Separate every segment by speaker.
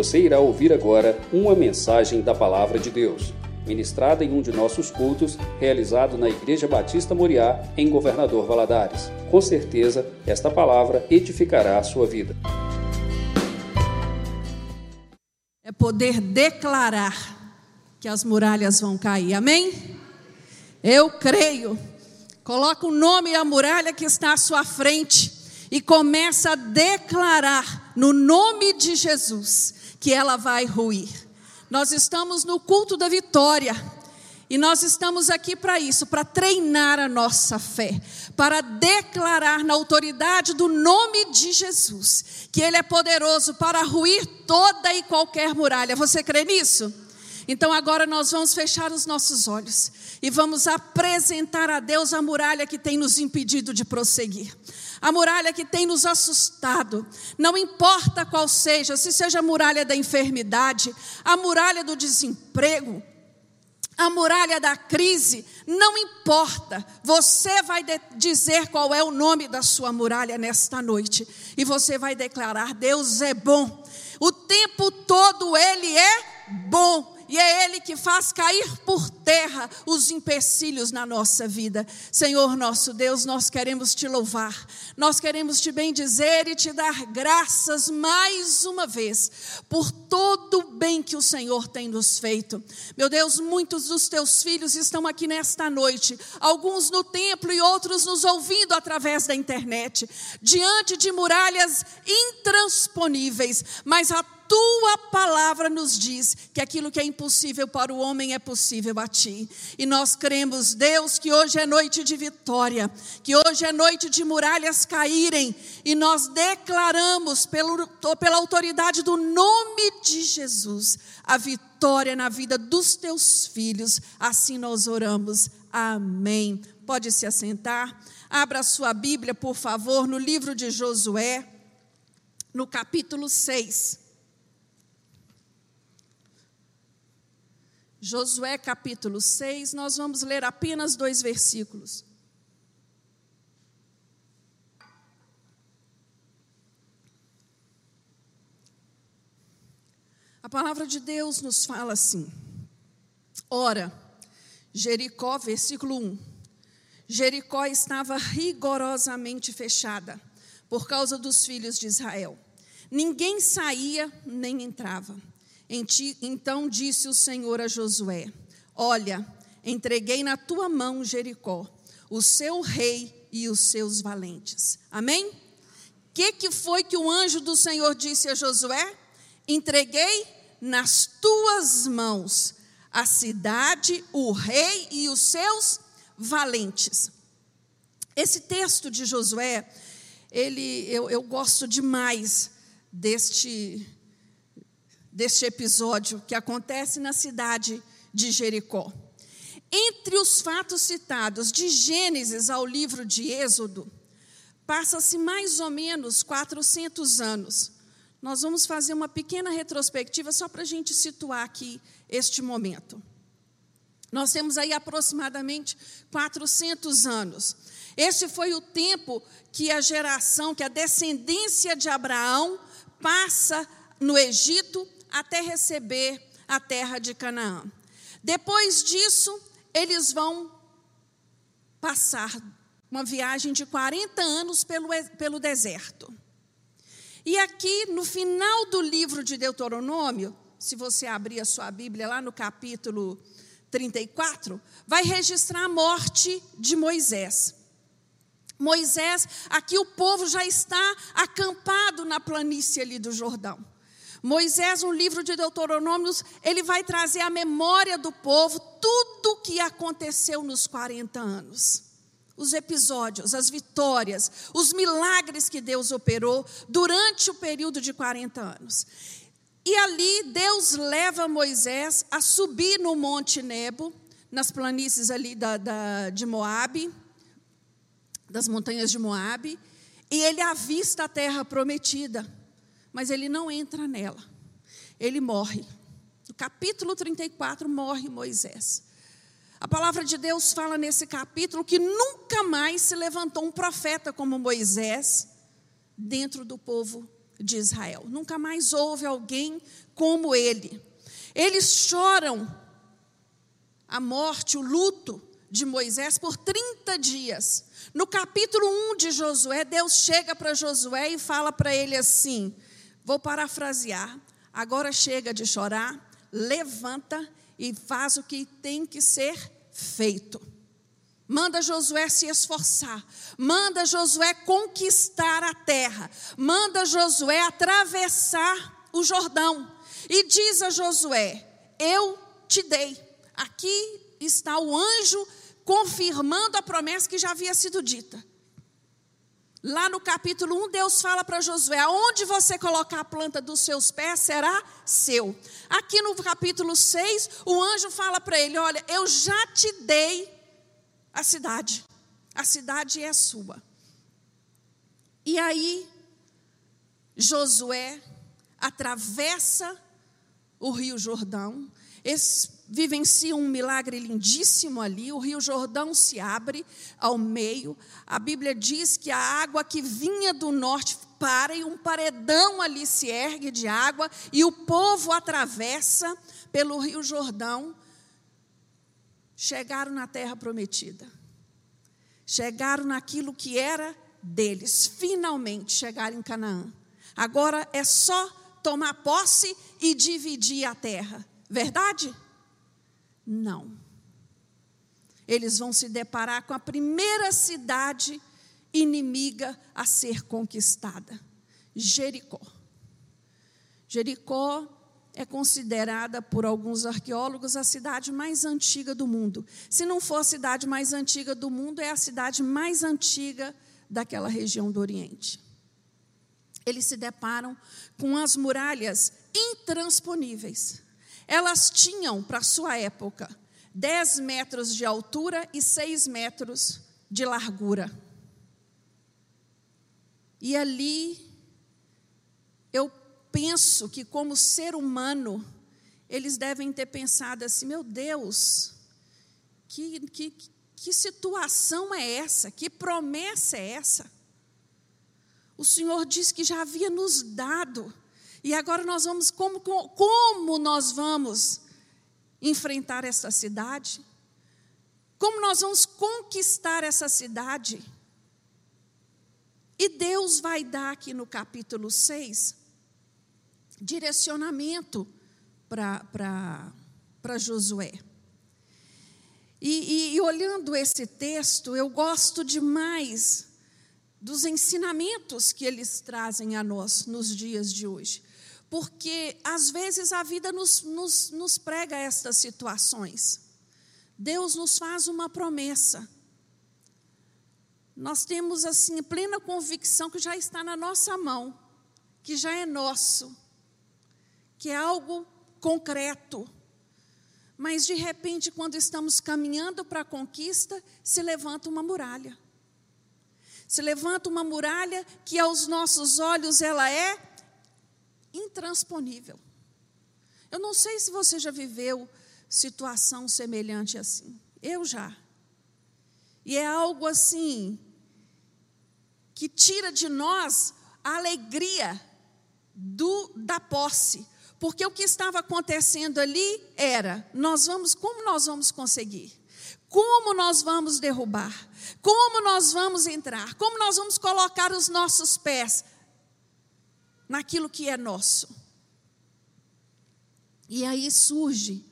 Speaker 1: Você irá ouvir agora uma mensagem da Palavra de Deus, ministrada em um de nossos cultos, realizado na Igreja Batista Moriá, em Governador Valadares. Com certeza, esta palavra edificará a sua vida.
Speaker 2: É poder declarar que as muralhas vão cair, amém? Eu creio. Coloca o nome e a muralha que está à sua frente e começa a declarar no nome de Jesus que ela vai ruir. Nós estamos no culto da vitória. E nós estamos aqui para isso, para treinar a nossa fé, para declarar na autoridade do nome de Jesus que Ele é poderoso para ruir toda e qualquer muralha. Você crê nisso? Então agora nós vamos fechar os nossos olhos e vamos apresentar a Deus a muralha que tem nos impedido de prosseguir a muralha que tem nos assustado, não importa qual seja, se seja a muralha da enfermidade, a muralha do desemprego, a muralha da crise, não importa, você vai dizer qual é o nome da sua muralha nesta noite, e você vai declarar: Deus é bom, o tempo todo Ele é bom e é Ele que faz cair por terra os empecilhos na nossa vida. Senhor nosso Deus, nós queremos te louvar, nós queremos te bendizer e te dar graças mais uma vez por todo o bem que o Senhor tem nos feito. Meu Deus, muitos dos teus filhos estão aqui nesta noite, alguns no templo e outros nos ouvindo através da internet, diante de muralhas intransponíveis, mas a tua palavra nos diz que aquilo que é impossível para o homem é possível a ti. E nós cremos, Deus, que hoje é noite de vitória, que hoje é noite de muralhas caírem, e nós declaramos, pelo, pela autoridade do nome de Jesus, a vitória na vida dos teus filhos. Assim nós oramos. Amém. Pode se assentar. Abra sua Bíblia, por favor, no livro de Josué, no capítulo 6. Josué capítulo 6, nós vamos ler apenas dois versículos. A palavra de Deus nos fala assim: Ora, Jericó, versículo 1. Jericó estava rigorosamente fechada por causa dos filhos de Israel. Ninguém saía nem entrava. Então disse o Senhor a Josué: Olha, entreguei na tua mão Jericó, o seu rei e os seus valentes. Amém? O que, que foi que o anjo do Senhor disse a Josué? Entreguei nas tuas mãos a cidade, o rei e os seus valentes. Esse texto de Josué, ele, eu, eu gosto demais deste deste episódio que acontece na cidade de Jericó. Entre os fatos citados de Gênesis ao livro de Êxodo, passa-se mais ou menos 400 anos. Nós vamos fazer uma pequena retrospectiva só para a gente situar aqui este momento. Nós temos aí aproximadamente 400 anos. Esse foi o tempo que a geração, que a descendência de Abraão passa no Egito até receber a terra de Canaã. Depois disso, eles vão passar uma viagem de 40 anos pelo, pelo deserto. E aqui, no final do livro de Deuteronômio, se você abrir a sua Bíblia lá no capítulo 34, vai registrar a morte de Moisés. Moisés, aqui o povo já está acampado na planície ali do Jordão. Moisés, no livro de Deuteronômios, ele vai trazer à memória do povo tudo o que aconteceu nos 40 anos. Os episódios, as vitórias, os milagres que Deus operou durante o período de 40 anos. E ali Deus leva Moisés a subir no Monte Nebo, nas planícies ali da, da, de Moabe, das montanhas de Moabe, e ele avista a terra prometida mas ele não entra nela. Ele morre. No capítulo 34, morre Moisés. A palavra de Deus fala nesse capítulo que nunca mais se levantou um profeta como Moisés dentro do povo de Israel. Nunca mais houve alguém como ele. Eles choram a morte, o luto de Moisés por 30 dias. No capítulo 1 de Josué, Deus chega para Josué e fala para ele assim: vou parafrasear, agora chega de chorar, levanta e faz o que tem que ser feito. Manda Josué se esforçar, manda Josué conquistar a terra, manda Josué atravessar o Jordão. E diz a Josué: Eu te dei. Aqui está o anjo confirmando a promessa que já havia sido dita. Lá no capítulo 1, Deus fala para Josué: aonde você colocar a planta dos seus pés será seu. Aqui no capítulo 6, o anjo fala para ele: Olha, eu já te dei a cidade. A cidade é sua. E aí, Josué atravessa o Rio Jordão, eles vivenciam um milagre lindíssimo ali. O Rio Jordão se abre ao meio. A Bíblia diz que a água que vinha do norte para e um paredão ali se ergue de água e o povo atravessa pelo Rio Jordão chegaram na terra prometida. Chegaram naquilo que era deles. Finalmente chegaram em Canaã. Agora é só tomar posse e dividir a terra. Verdade? Não. Eles vão se deparar com a primeira cidade inimiga a ser conquistada: Jericó. Jericó é considerada por alguns arqueólogos a cidade mais antiga do mundo. Se não for a cidade mais antiga do mundo, é a cidade mais antiga daquela região do Oriente. Eles se deparam com as muralhas intransponíveis. Elas tinham, para sua época, 10 metros de altura e 6 metros de largura. E ali eu penso que, como ser humano, eles devem ter pensado assim: meu Deus, que, que, que situação é essa? Que promessa é essa? O Senhor disse que já havia nos dado, e agora nós vamos, como, como nós vamos enfrentar essa cidade? Como nós vamos conquistar essa cidade? E Deus vai dar aqui no capítulo 6 direcionamento para Josué. E, e, e olhando esse texto, eu gosto demais dos ensinamentos que eles trazem a nós nos dias de hoje. Porque, às vezes, a vida nos, nos, nos prega estas situações. Deus nos faz uma promessa. Nós temos, assim, plena convicção que já está na nossa mão, que já é nosso que é algo concreto. Mas de repente, quando estamos caminhando para a conquista, se levanta uma muralha. Se levanta uma muralha que aos nossos olhos ela é intransponível. Eu não sei se você já viveu situação semelhante assim. Eu já. E é algo assim que tira de nós a alegria do, da posse, porque o que estava acontecendo ali era: nós vamos, como nós vamos conseguir? Como nós vamos derrubar? Como nós vamos entrar? Como nós vamos colocar os nossos pés naquilo que é nosso? E aí surge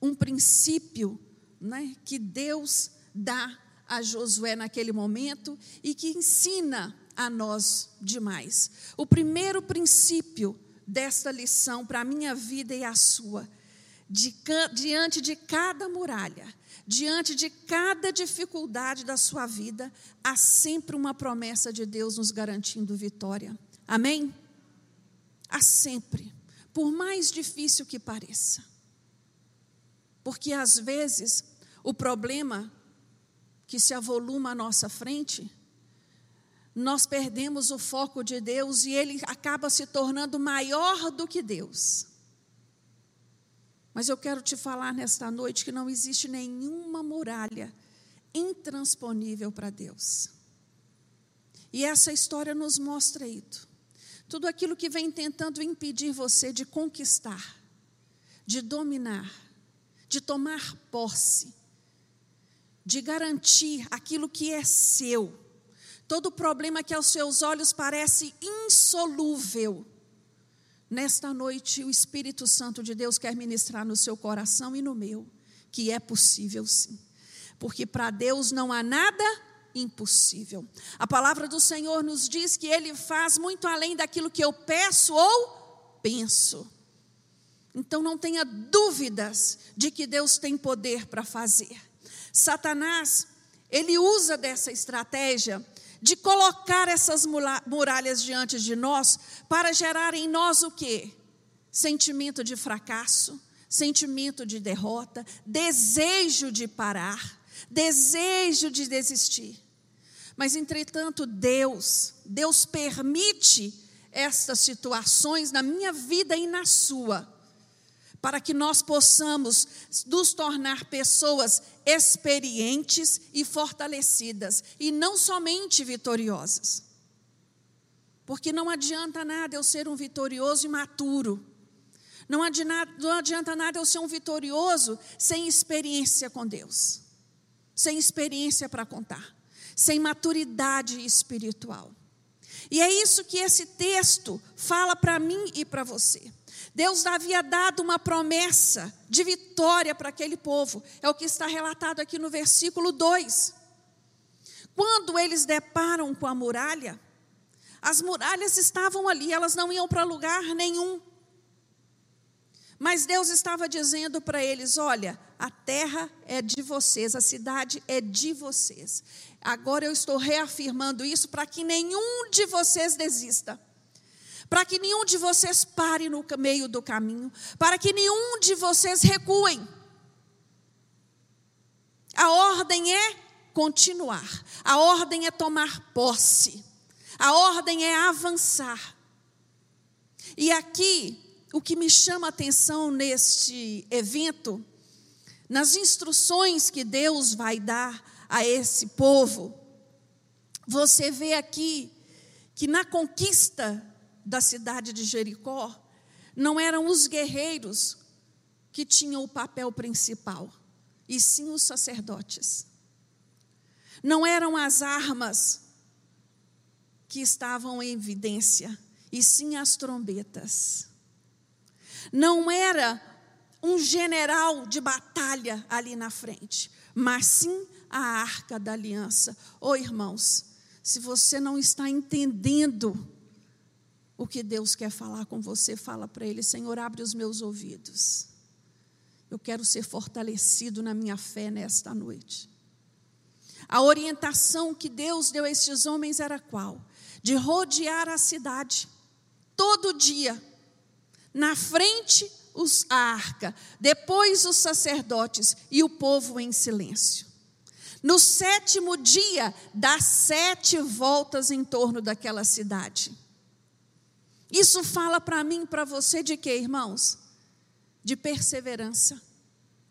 Speaker 2: um princípio né, que Deus dá a Josué naquele momento e que ensina a nós demais. O primeiro princípio desta lição para a minha vida e a sua. De, diante de cada muralha, diante de cada dificuldade da sua vida, há sempre uma promessa de Deus nos garantindo vitória. Amém? Há sempre, por mais difícil que pareça. Porque às vezes o problema que se avoluma à nossa frente nós perdemos o foco de Deus e ele acaba se tornando maior do que Deus. Mas eu quero te falar nesta noite que não existe nenhuma muralha intransponível para Deus. E essa história nos mostra isso. Tudo aquilo que vem tentando impedir você de conquistar, de dominar, de tomar posse, de garantir aquilo que é seu. Todo problema que aos seus olhos parece insolúvel. Nesta noite, o Espírito Santo de Deus quer ministrar no seu coração e no meu, que é possível sim. Porque para Deus não há nada impossível. A palavra do Senhor nos diz que Ele faz muito além daquilo que eu peço ou penso. Então não tenha dúvidas de que Deus tem poder para fazer. Satanás, ele usa dessa estratégia de colocar essas muralhas diante de nós para gerar em nós o quê? Sentimento de fracasso, sentimento de derrota, desejo de parar, desejo de desistir. Mas entretanto, Deus, Deus permite estas situações na minha vida e na sua para que nós possamos nos tornar pessoas experientes e fortalecidas, e não somente vitoriosas. Porque não adianta nada eu ser um vitorioso e maturo. Não adianta, não adianta nada eu ser um vitorioso sem experiência com Deus, sem experiência para contar, sem maturidade espiritual. E é isso que esse texto fala para mim e para você. Deus havia dado uma promessa de vitória para aquele povo. É o que está relatado aqui no versículo 2. Quando eles deparam com a muralha, as muralhas estavam ali, elas não iam para lugar nenhum. Mas Deus estava dizendo para eles: olha, a terra é de vocês, a cidade é de vocês. Agora eu estou reafirmando isso para que nenhum de vocês desista para que nenhum de vocês pare no meio do caminho, para que nenhum de vocês recuem. A ordem é continuar, a ordem é tomar posse, a ordem é avançar. E aqui, o que me chama a atenção neste evento, nas instruções que Deus vai dar a esse povo, você vê aqui que na conquista da cidade de Jericó, não eram os guerreiros que tinham o papel principal, e sim os sacerdotes. Não eram as armas que estavam em evidência, e sim as trombetas. Não era um general de batalha ali na frente, mas sim a arca da aliança. Ô oh, irmãos, se você não está entendendo o que Deus quer falar com você, fala para Ele: Senhor, abre os meus ouvidos. Eu quero ser fortalecido na minha fé nesta noite. A orientação que Deus deu a estes homens era qual? De rodear a cidade, todo dia. Na frente, os, a arca, depois os sacerdotes e o povo em silêncio. No sétimo dia, dá sete voltas em torno daquela cidade. Isso fala para mim, para você de quê, irmãos? De perseverança.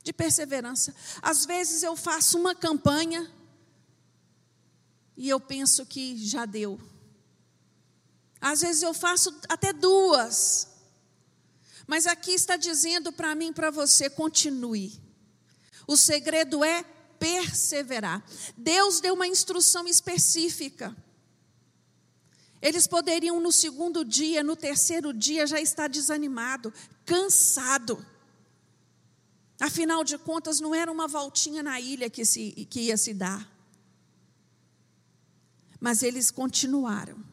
Speaker 2: De perseverança. Às vezes eu faço uma campanha e eu penso que já deu. Às vezes eu faço até duas. Mas aqui está dizendo para mim, para você, continue. O segredo é perseverar. Deus deu uma instrução específica. Eles poderiam no segundo dia, no terceiro dia, já estar desanimado, cansado. Afinal de contas, não era uma voltinha na ilha que, se, que ia se dar. Mas eles continuaram.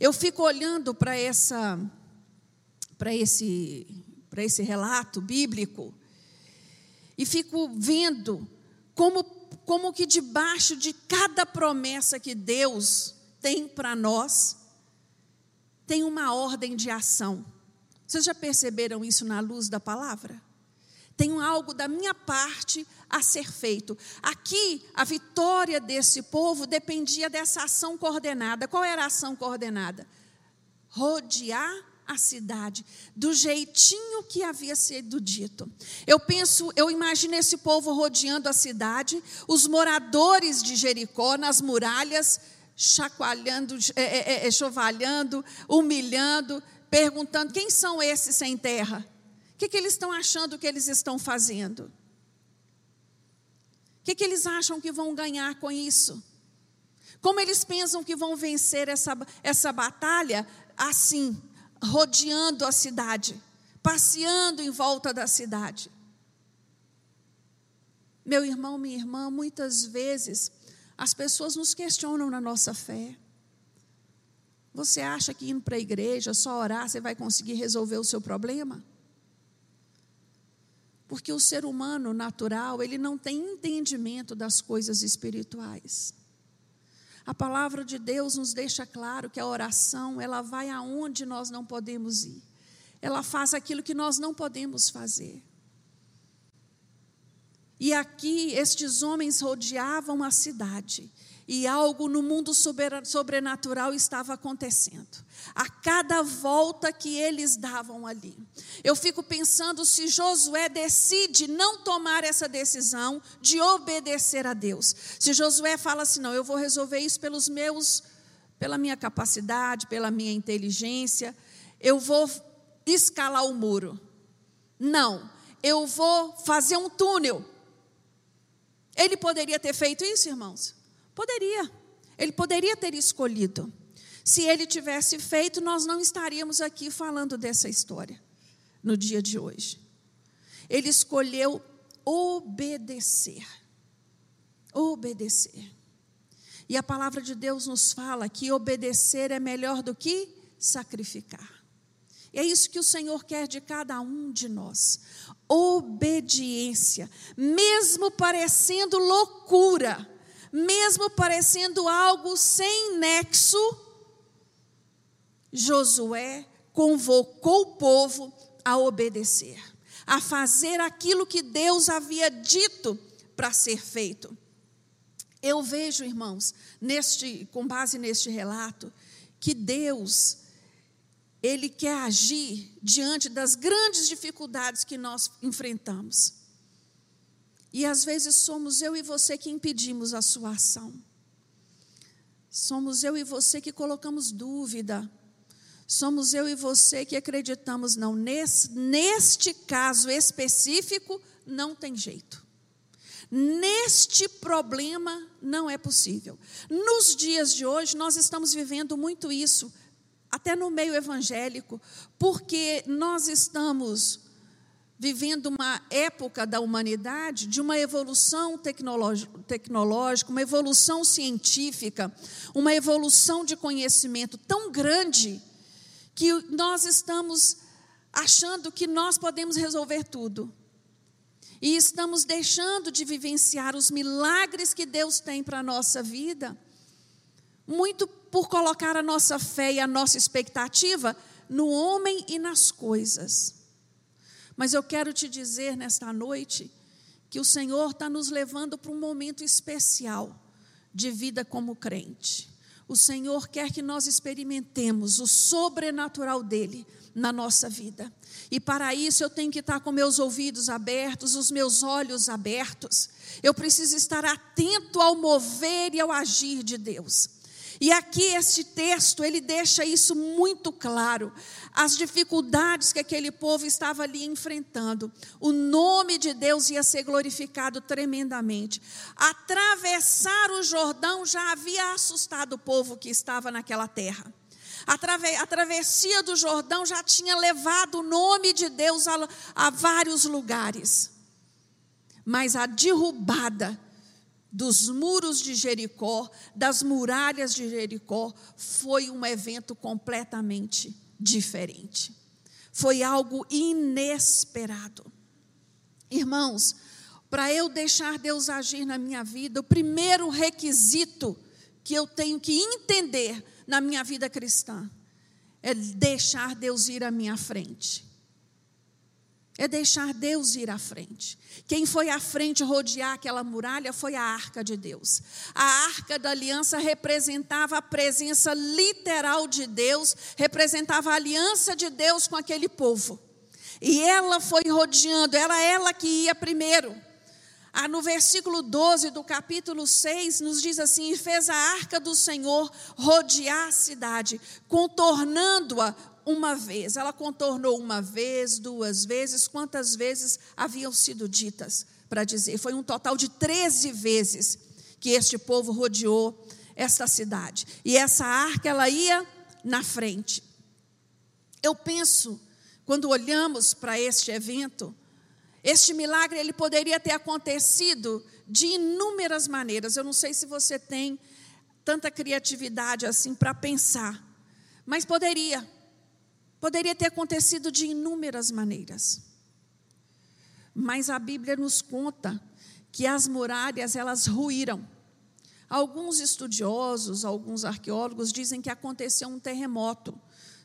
Speaker 2: Eu fico olhando para essa para esse esse relato bíblico e fico vendo como como que debaixo de cada promessa que Deus tem para nós, tem uma ordem de ação. Vocês já perceberam isso na luz da palavra? Tem algo da minha parte a ser feito. Aqui, a vitória desse povo dependia dessa ação coordenada. Qual era a ação coordenada? Rodear a cidade, do jeitinho que havia sido dito. Eu penso, eu imagino esse povo rodeando a cidade, os moradores de Jericó nas muralhas, chacoalhando, é, é, é, chovalhando, humilhando, perguntando: quem são esses sem terra? O que, que eles estão achando que eles estão fazendo? O que, que eles acham que vão ganhar com isso? Como eles pensam que vão vencer essa, essa batalha assim, rodeando a cidade, passeando em volta da cidade? Meu irmão, minha irmã, muitas vezes as pessoas nos questionam na nossa fé. Você acha que indo para a igreja, só orar, você vai conseguir resolver o seu problema? Porque o ser humano natural, ele não tem entendimento das coisas espirituais. A palavra de Deus nos deixa claro que a oração, ela vai aonde nós não podemos ir. Ela faz aquilo que nós não podemos fazer. E aqui estes homens rodeavam a cidade. E algo no mundo sobrenatural estava acontecendo. A cada volta que eles davam ali. Eu fico pensando se Josué decide não tomar essa decisão de obedecer a Deus. Se Josué fala assim: não, eu vou resolver isso pelos meus, pela minha capacidade, pela minha inteligência, eu vou escalar o muro. Não, eu vou fazer um túnel ele poderia ter feito isso, irmãos? Poderia. Ele poderia ter escolhido. Se ele tivesse feito, nós não estaríamos aqui falando dessa história no dia de hoje. Ele escolheu obedecer. Obedecer. E a palavra de Deus nos fala que obedecer é melhor do que sacrificar. E é isso que o Senhor quer de cada um de nós. Obediência, mesmo parecendo loucura, mesmo parecendo algo sem nexo, Josué convocou o povo a obedecer, a fazer aquilo que Deus havia dito para ser feito. Eu vejo, irmãos, neste, com base neste relato, que Deus ele quer agir diante das grandes dificuldades que nós enfrentamos. E às vezes somos eu e você que impedimos a sua ação. Somos eu e você que colocamos dúvida. Somos eu e você que acreditamos, não, nesse, neste caso específico, não tem jeito. Neste problema não é possível. Nos dias de hoje, nós estamos vivendo muito isso até no meio evangélico, porque nós estamos vivendo uma época da humanidade de uma evolução tecnológica, uma evolução científica, uma evolução de conhecimento tão grande que nós estamos achando que nós podemos resolver tudo. E estamos deixando de vivenciar os milagres que Deus tem para a nossa vida, muito por colocar a nossa fé e a nossa expectativa no homem e nas coisas. Mas eu quero te dizer nesta noite que o Senhor está nos levando para um momento especial de vida como crente. O Senhor quer que nós experimentemos o sobrenatural dele na nossa vida. E para isso eu tenho que estar com meus ouvidos abertos, os meus olhos abertos. Eu preciso estar atento ao mover e ao agir de Deus. E aqui este texto, ele deixa isso muito claro. As dificuldades que aquele povo estava ali enfrentando. O nome de Deus ia ser glorificado tremendamente. Atravessar o Jordão já havia assustado o povo que estava naquela terra. A travessia do Jordão já tinha levado o nome de Deus a, a vários lugares. Mas a derrubada dos muros de Jericó, das muralhas de Jericó, foi um evento completamente diferente. Foi algo inesperado. Irmãos, para eu deixar Deus agir na minha vida, o primeiro requisito que eu tenho que entender na minha vida cristã é deixar Deus ir à minha frente é deixar Deus ir à frente. Quem foi à frente rodear aquela muralha foi a arca de Deus. A arca da aliança representava a presença literal de Deus, representava a aliança de Deus com aquele povo. E ela foi rodeando, era ela que ia primeiro. Ah, no versículo 12 do capítulo 6, nos diz assim: E fez a arca do Senhor rodear a cidade, contornando-a uma vez. Ela contornou uma vez, duas vezes, quantas vezes haviam sido ditas para dizer? Foi um total de 13 vezes que este povo rodeou esta cidade. E essa arca, ela ia na frente. Eu penso, quando olhamos para este evento, este milagre ele poderia ter acontecido de inúmeras maneiras. Eu não sei se você tem tanta criatividade assim para pensar, mas poderia. Poderia ter acontecido de inúmeras maneiras. Mas a Bíblia nos conta que as muralhas elas ruíram. Alguns estudiosos, alguns arqueólogos dizem que aconteceu um terremoto,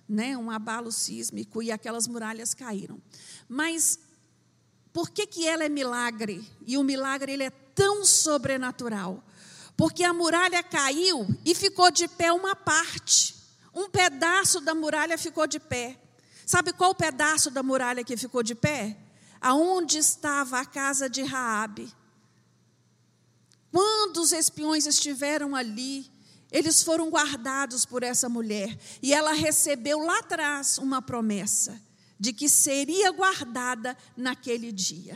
Speaker 2: né, um abalo sísmico e aquelas muralhas caíram. Mas por que, que ela é milagre? E o milagre ele é tão sobrenatural. Porque a muralha caiu e ficou de pé uma parte. Um pedaço da muralha ficou de pé. Sabe qual pedaço da muralha que ficou de pé? Aonde estava a casa de Raabe. Quando os espiões estiveram ali, eles foram guardados por essa mulher e ela recebeu lá atrás uma promessa de que seria guardada naquele dia.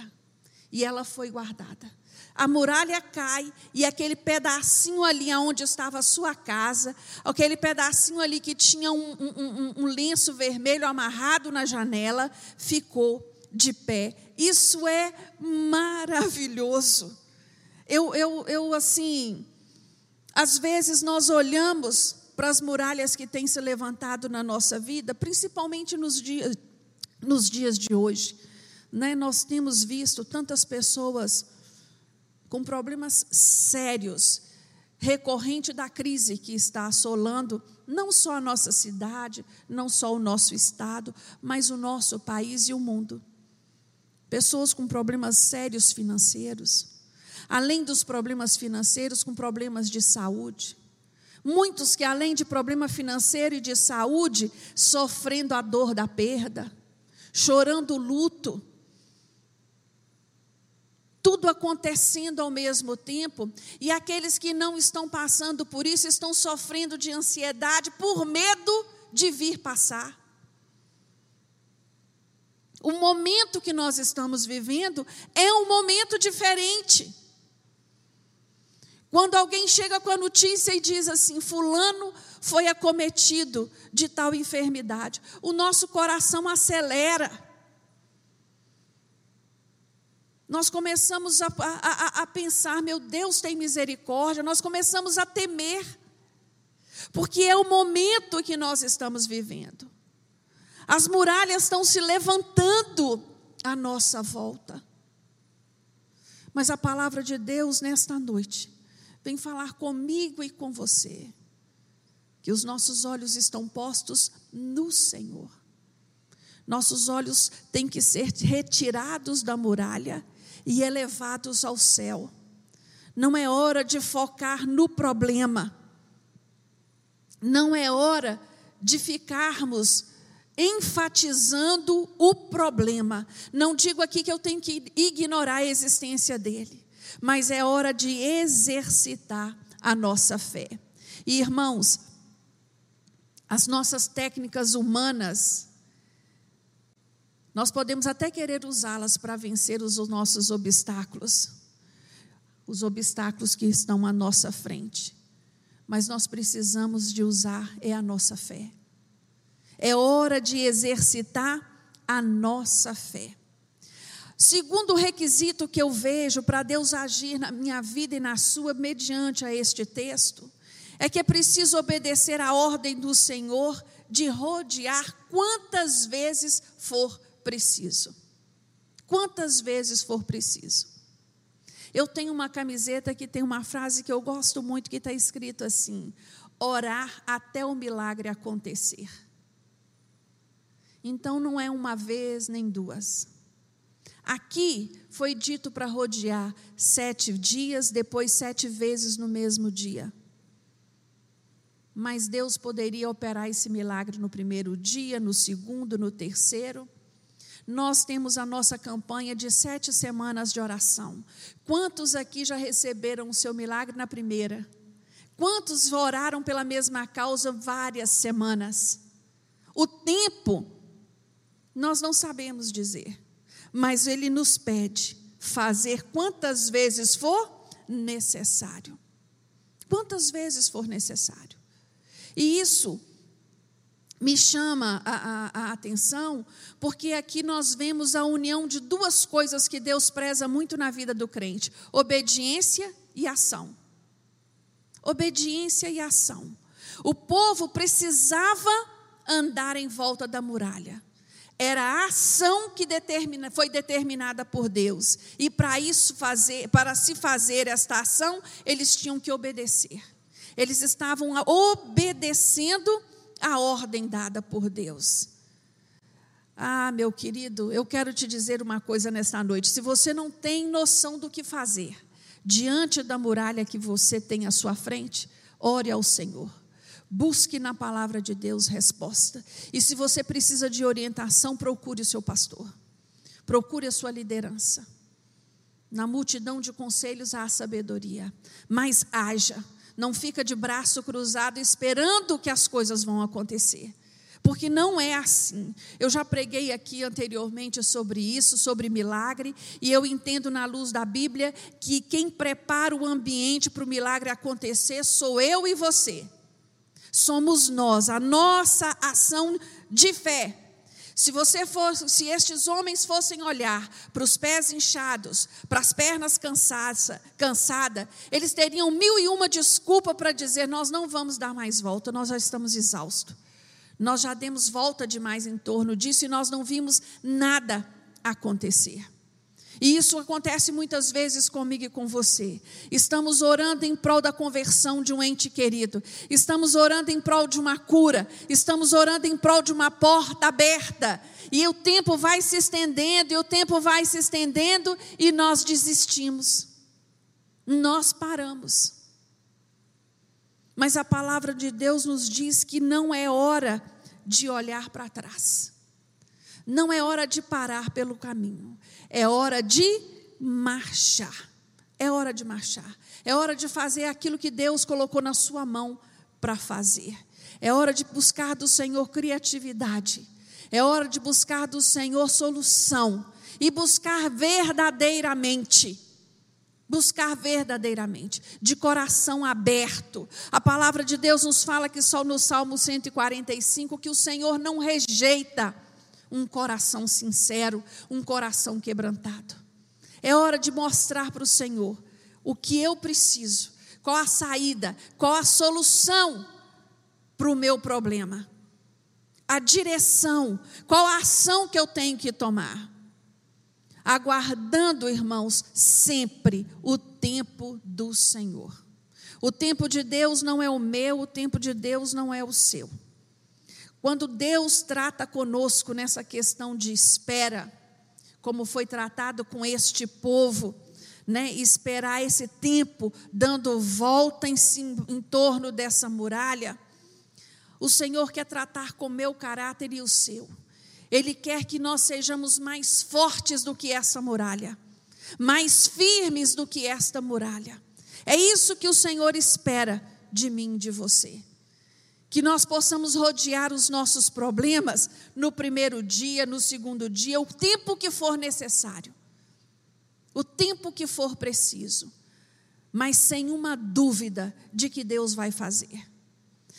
Speaker 2: E ela foi guardada. A muralha cai e aquele pedacinho ali onde estava a sua casa, aquele pedacinho ali que tinha um, um, um, lenço vermelho amarrado na janela, ficou de pé. Isso é maravilhoso. Eu, eu, eu assim, às vezes nós olhamos para as muralhas que têm se levantado na nossa vida, principalmente nos dias nos dias de hoje. Né? Nós temos visto tantas pessoas com problemas sérios, recorrente da crise que está assolando não só a nossa cidade, não só o nosso estado, mas o nosso país e o mundo. Pessoas com problemas sérios financeiros, além dos problemas financeiros, com problemas de saúde. Muitos que, além de problema financeiro e de saúde, sofrendo a dor da perda chorando luto, tudo acontecendo ao mesmo tempo, e aqueles que não estão passando por isso estão sofrendo de ansiedade por medo de vir passar. O momento que nós estamos vivendo é um momento diferente. Quando alguém chega com a notícia e diz assim: Fulano foi acometido de tal enfermidade, o nosso coração acelera. Nós começamos a, a, a, pensar, meu Deus tem misericórdia, nós começamos a temer, porque é o momento que nós estamos vivendo. As muralhas estão se levantando à nossa volta. Mas a palavra de Deus nesta noite vem falar comigo e com você que os nossos olhos estão postos no Senhor. Nossos olhos têm que ser retirados da muralha e elevados ao céu. Não é hora de focar no problema. Não é hora de ficarmos enfatizando o problema. Não digo aqui que eu tenho que ignorar a existência dele, mas é hora de exercitar a nossa fé. E irmãos, as nossas técnicas humanas, nós podemos até querer usá-las para vencer os nossos obstáculos, os obstáculos que estão à nossa frente. Mas nós precisamos de usar é a nossa fé. É hora de exercitar a nossa fé. Segundo requisito que eu vejo para Deus agir na minha vida e na sua mediante a este texto, é que é preciso obedecer à ordem do Senhor de rodear quantas vezes for preciso. Quantas vezes for preciso. Eu tenho uma camiseta que tem uma frase que eu gosto muito, que está escrito assim: orar até o milagre acontecer. Então não é uma vez nem duas. Aqui foi dito para rodear sete dias, depois sete vezes no mesmo dia. Mas Deus poderia operar esse milagre no primeiro dia, no segundo, no terceiro. Nós temos a nossa campanha de sete semanas de oração. Quantos aqui já receberam o seu milagre na primeira? Quantos oraram pela mesma causa várias semanas? O tempo, nós não sabemos dizer, mas Ele nos pede fazer quantas vezes for necessário. Quantas vezes for necessário. E isso me chama a, a, a, atenção, porque aqui nós vemos a união de duas coisas que Deus preza muito na vida do crente: obediência e ação. Obediência e ação. O povo precisava andar em volta da muralha. Era a ação que determina, foi determinada por Deus. E para isso fazer, para se fazer esta ação, eles tinham que obedecer. Eles estavam obedecendo a ordem dada por Deus. Ah, meu querido, eu quero te dizer uma coisa nesta noite. Se você não tem noção do que fazer diante da muralha que você tem à sua frente, ore ao Senhor. Busque na palavra de Deus resposta. E se você precisa de orientação, procure o seu pastor. Procure a sua liderança. Na multidão de conselhos há sabedoria, mas haja não fica de braço cruzado esperando que as coisas vão acontecer. Porque não é assim. Eu já preguei aqui anteriormente sobre isso, sobre milagre, e eu entendo na luz da Bíblia que quem prepara o ambiente para o milagre acontecer sou eu e você. Somos nós, a nossa ação de fé se você fosse, se estes homens fossem olhar para os pés inchados, para as pernas cansadas, cansada, eles teriam mil e uma desculpa para dizer: nós não vamos dar mais volta, nós já estamos exaustos. Nós já demos volta demais em torno disso e nós não vimos nada acontecer. E isso acontece muitas vezes comigo e com você. Estamos orando em prol da conversão de um ente querido. Estamos orando em prol de uma cura. Estamos orando em prol de uma porta aberta. E o tempo vai se estendendo, e o tempo vai se estendendo, e nós desistimos. Nós paramos. Mas a palavra de Deus nos diz que não é hora de olhar para trás. Não é hora de parar pelo caminho. É hora de marchar. É hora de marchar. É hora de fazer aquilo que Deus colocou na sua mão para fazer. É hora de buscar do Senhor criatividade. É hora de buscar do Senhor solução. E buscar verdadeiramente. Buscar verdadeiramente, de coração aberto. A palavra de Deus nos fala que só no Salmo 145 que o Senhor não rejeita um coração sincero, um coração quebrantado. É hora de mostrar para o Senhor o que eu preciso, qual a saída, qual a solução para o meu problema, a direção, qual a ação que eu tenho que tomar. Aguardando, irmãos, sempre o tempo do Senhor. O tempo de Deus não é o meu, o tempo de Deus não é o seu. Quando Deus trata conosco nessa questão de espera, como foi tratado com este povo, né, esperar esse tempo dando volta em, em torno dessa muralha, o Senhor quer tratar com o meu caráter e o seu. Ele quer que nós sejamos mais fortes do que essa muralha, mais firmes do que esta muralha. É isso que o Senhor espera de mim de você que nós possamos rodear os nossos problemas no primeiro dia, no segundo dia, o tempo que for necessário, o tempo que for preciso, mas sem uma dúvida de que Deus vai fazer,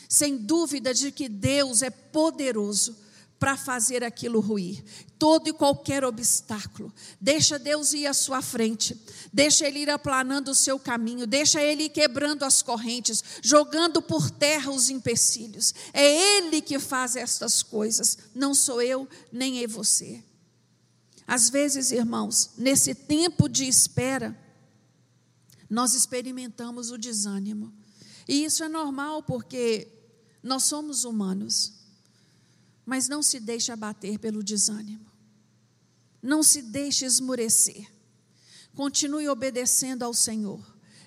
Speaker 2: sem dúvida de que Deus é poderoso para fazer aquilo ruir. Todo e qualquer obstáculo. Deixa Deus ir à sua frente. Deixa Ele ir aplanando o seu caminho. Deixa Ele ir quebrando as correntes, jogando por terra os empecilhos. É Ele que faz estas coisas. Não sou eu, nem é você. Às vezes, irmãos, nesse tempo de espera, nós experimentamos o desânimo. E isso é normal porque nós somos humanos. Mas não se deixe abater pelo desânimo. Não se deixe esmurecer. Continue obedecendo ao Senhor.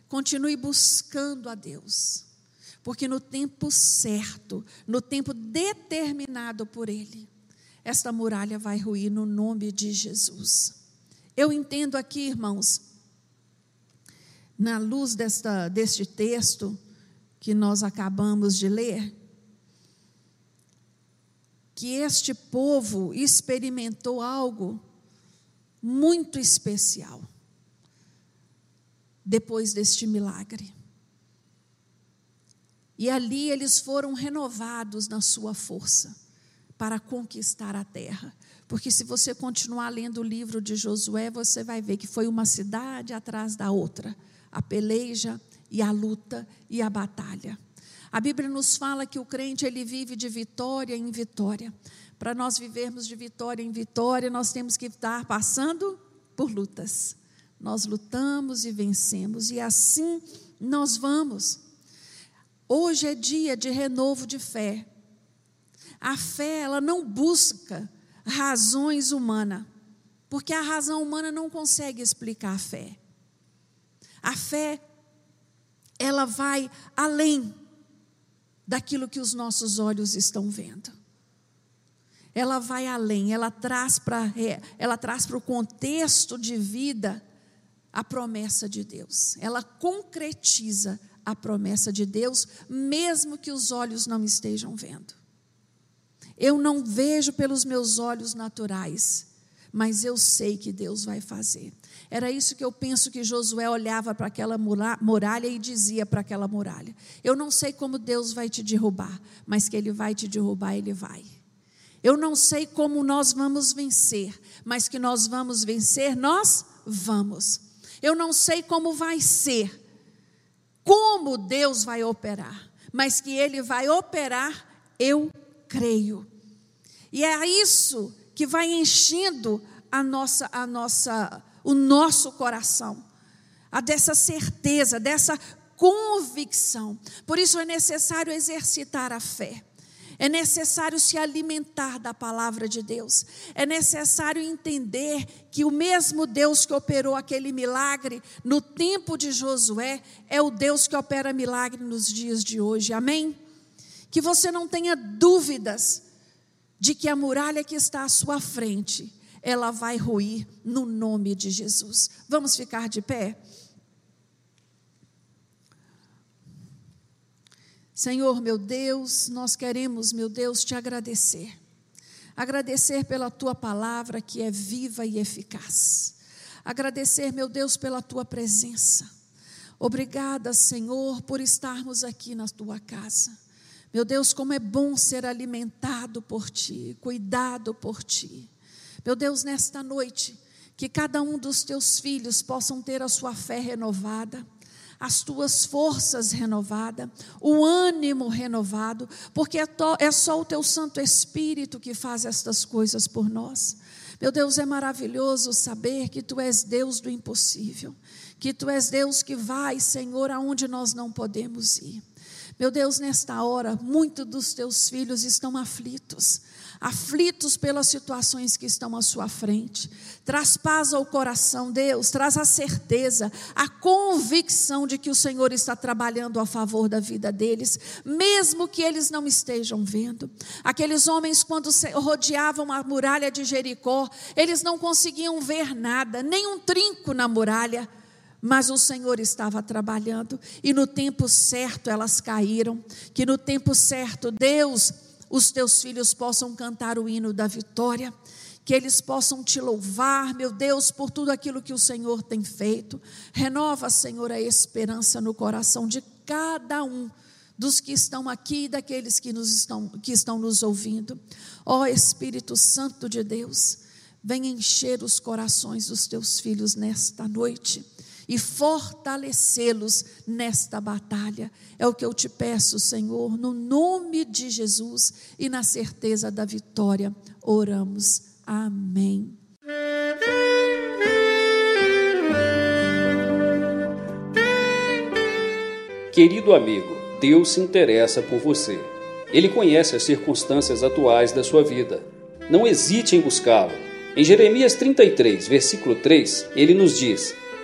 Speaker 2: Continue buscando a Deus. Porque no tempo certo, no tempo determinado por Ele, esta muralha vai ruir no nome de Jesus. Eu entendo aqui, irmãos, na luz desta, deste texto que nós acabamos de ler, que este povo experimentou algo muito especial depois deste milagre. E ali eles foram renovados na sua força para conquistar a terra. Porque se você continuar lendo o livro de Josué, você vai ver que foi uma cidade atrás da outra, a peleja e a luta e a batalha. A Bíblia nos fala que o crente ele vive de vitória em vitória. Para nós vivermos de vitória em vitória, nós temos que estar passando por lutas. Nós lutamos e vencemos e assim nós vamos. Hoje é dia de renovo de fé. A fé, ela não busca razões humanas, porque a razão humana não consegue explicar a fé. A fé, ela vai além daquilo que os nossos olhos estão vendo. Ela vai além, ela traz para é, ela traz para o contexto de vida a promessa de Deus. Ela concretiza a promessa de Deus, mesmo que os olhos não estejam vendo. Eu não vejo pelos meus olhos naturais, mas eu sei que Deus vai fazer. Era isso que eu penso que Josué olhava para aquela muralha e dizia para aquela muralha: Eu não sei como Deus vai te derrubar, mas que Ele vai te derrubar, Ele vai. Eu não sei como nós vamos vencer, mas que nós vamos vencer, nós vamos. Eu não sei como vai ser, como Deus vai operar, mas que Ele vai operar, eu creio. E é isso que vai enchendo a nossa, a nossa o nosso coração, a dessa certeza, dessa convicção. Por isso é necessário exercitar a fé. É necessário se alimentar da palavra de Deus. É necessário entender que o mesmo Deus que operou aquele milagre no tempo de Josué é o Deus que opera milagre nos dias de hoje. Amém? Que você não tenha dúvidas de que a muralha que está à sua frente ela vai ruir no nome de Jesus. Vamos ficar de pé? Senhor, meu Deus, nós queremos, meu Deus, te agradecer. Agradecer pela tua palavra que é viva e eficaz. Agradecer, meu Deus, pela tua presença. Obrigada, Senhor, por estarmos aqui na tua casa. Meu Deus, como é bom ser alimentado por ti, cuidado por ti. Meu Deus, nesta noite, que cada um dos teus filhos possam ter a sua fé renovada, as tuas forças renovadas, o ânimo renovado, porque é, é só o teu Santo Espírito que faz estas coisas por nós. Meu Deus, é maravilhoso saber que tu és Deus do impossível, que tu és Deus que vai, Senhor, aonde nós não podemos ir. Meu Deus, nesta hora, muitos dos teus filhos estão aflitos aflitos pelas situações que estão à sua frente. Traz paz ao coração, Deus, traz a certeza, a convicção de que o Senhor está trabalhando a favor da vida deles, mesmo que eles não estejam vendo. Aqueles homens, quando rodeavam a muralha de Jericó, eles não conseguiam ver nada, nem um trinco na muralha mas o Senhor estava trabalhando e no tempo certo elas caíram, que no tempo certo Deus os teus filhos possam cantar o hino da vitória, que eles possam te louvar, meu Deus, por tudo aquilo que o Senhor tem feito. Renova, Senhor, a esperança no coração de cada um dos que estão aqui e daqueles que, nos estão, que estão nos ouvindo. Ó Espírito Santo de Deus, vem encher os corações dos teus filhos nesta noite e fortalecê-los nesta batalha. É o que eu te peço, Senhor, no nome de Jesus e na certeza da vitória. Oramos. Amém.
Speaker 1: Querido amigo, Deus se interessa por você. Ele conhece as circunstâncias atuais da sua vida. Não hesite em buscá-lo. Em Jeremias 33, versículo 3, ele nos diz: